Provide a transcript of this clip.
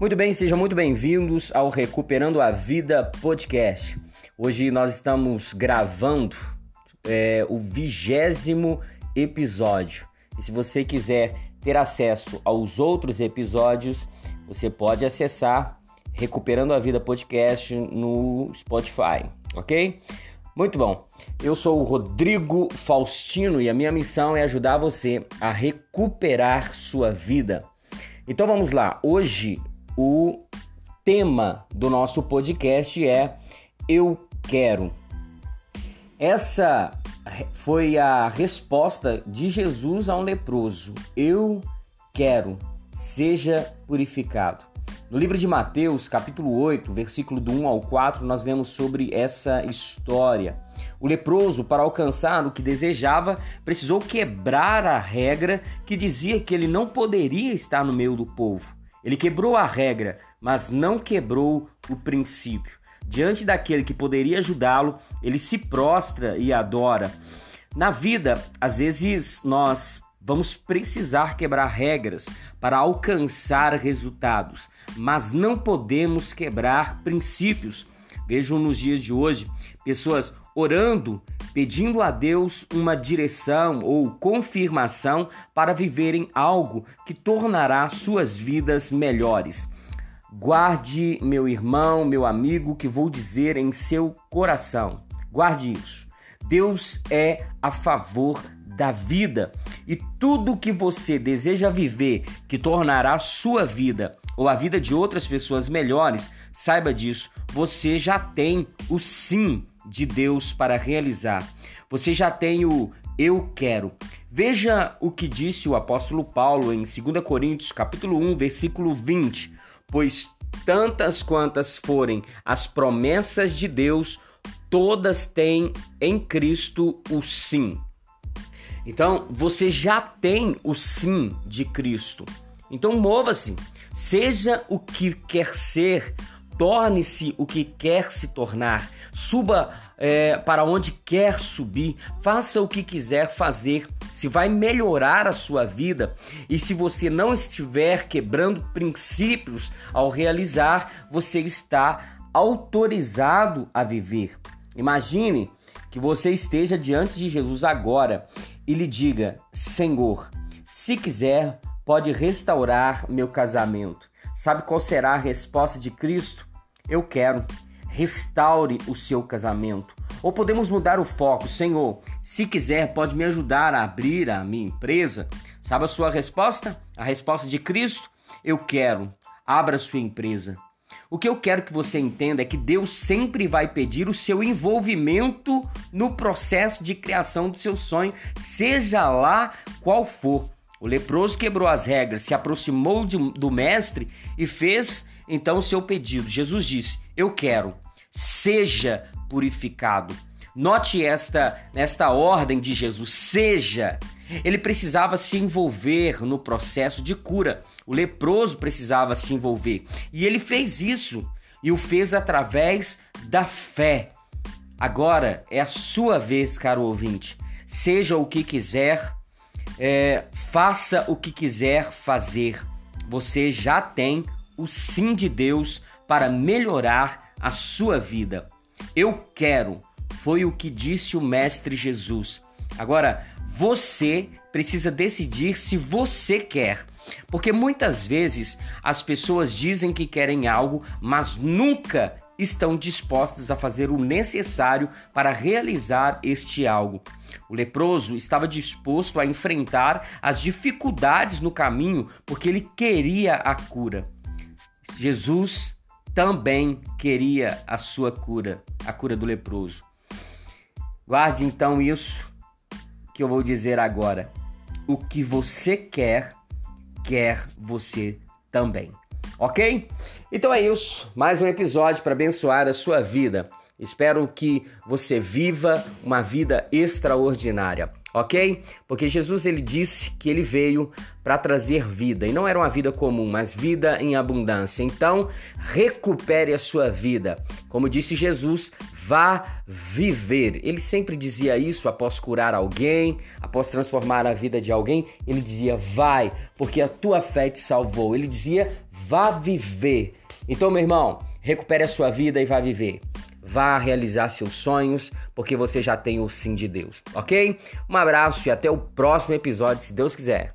Muito bem, sejam muito bem-vindos ao Recuperando a Vida podcast. Hoje nós estamos gravando é, o vigésimo episódio. E se você quiser ter acesso aos outros episódios, você pode acessar Recuperando a Vida podcast no Spotify, ok? Muito bom. Eu sou o Rodrigo Faustino e a minha missão é ajudar você a recuperar sua vida. Então vamos lá. Hoje o tema do nosso podcast é Eu quero. Essa foi a resposta de Jesus a um leproso. Eu quero, seja purificado. No livro de Mateus, capítulo 8, versículo do 1 ao 4, nós vemos sobre essa história. O leproso, para alcançar o que desejava, precisou quebrar a regra que dizia que ele não poderia estar no meio do povo. Ele quebrou a regra, mas não quebrou o princípio. Diante daquele que poderia ajudá-lo, ele se prostra e adora. Na vida, às vezes nós vamos precisar quebrar regras para alcançar resultados, mas não podemos quebrar princípios. Vejam nos dias de hoje pessoas orando, pedindo a Deus uma direção ou confirmação para viverem algo que tornará suas vidas melhores. Guarde, meu irmão, meu amigo, que vou dizer em seu coração. Guarde isso. Deus é a favor da vida e tudo que você deseja viver que tornará sua vida ou a vida de outras pessoas melhores, saiba disso, você já tem o sim de Deus para realizar. Você já tem o eu quero. Veja o que disse o apóstolo Paulo em 2 Coríntios, capítulo 1, versículo 20. Pois tantas quantas forem as promessas de Deus, todas têm em Cristo o sim. Então, você já tem o sim de Cristo. Então, mova-se. Seja o que quer ser, torne-se o que quer se tornar, suba é, para onde quer subir, faça o que quiser fazer. Se vai melhorar a sua vida e se você não estiver quebrando princípios ao realizar, você está autorizado a viver. Imagine que você esteja diante de Jesus agora e lhe diga: Senhor, se quiser, pode restaurar meu casamento. Sabe qual será a resposta de Cristo? Eu quero. Restaure o seu casamento. Ou podemos mudar o foco, Senhor. Se quiser, pode me ajudar a abrir a minha empresa. Sabe a sua resposta? A resposta de Cristo? Eu quero. Abra sua empresa. O que eu quero que você entenda é que Deus sempre vai pedir o seu envolvimento no processo de criação do seu sonho, seja lá qual for. O leproso quebrou as regras, se aproximou de, do mestre e fez então o seu pedido. Jesus disse: Eu quero, seja purificado. Note esta nesta ordem de Jesus, seja. Ele precisava se envolver no processo de cura. O leproso precisava se envolver. E ele fez isso e o fez através da fé. Agora é a sua vez, caro ouvinte. Seja o que quiser, é, faça o que quiser fazer. Você já tem o sim de Deus para melhorar a sua vida. Eu quero, foi o que disse o Mestre Jesus. Agora, você precisa decidir se você quer. Porque muitas vezes as pessoas dizem que querem algo, mas nunca estão dispostas a fazer o necessário para realizar este algo. O leproso estava disposto a enfrentar as dificuldades no caminho porque ele queria a cura. Jesus também queria a sua cura, a cura do leproso. Guarde então isso que eu vou dizer agora. O que você quer, quer você também. Ok? Então é isso. Mais um episódio para abençoar a sua vida. Espero que você viva uma vida extraordinária ok? Porque Jesus ele disse que ele veio para trazer vida e não era uma vida comum, mas vida em abundância. Então, recupere a sua vida. Como disse Jesus, vá viver. Ele sempre dizia isso após curar alguém, após transformar a vida de alguém, ele dizia: "Vai, porque a tua fé te salvou". Ele dizia: vá viver. Então, meu irmão, recupere a sua vida e vá viver. Vá realizar seus sonhos, porque você já tem o sim de Deus, ok? Um abraço e até o próximo episódio, se Deus quiser.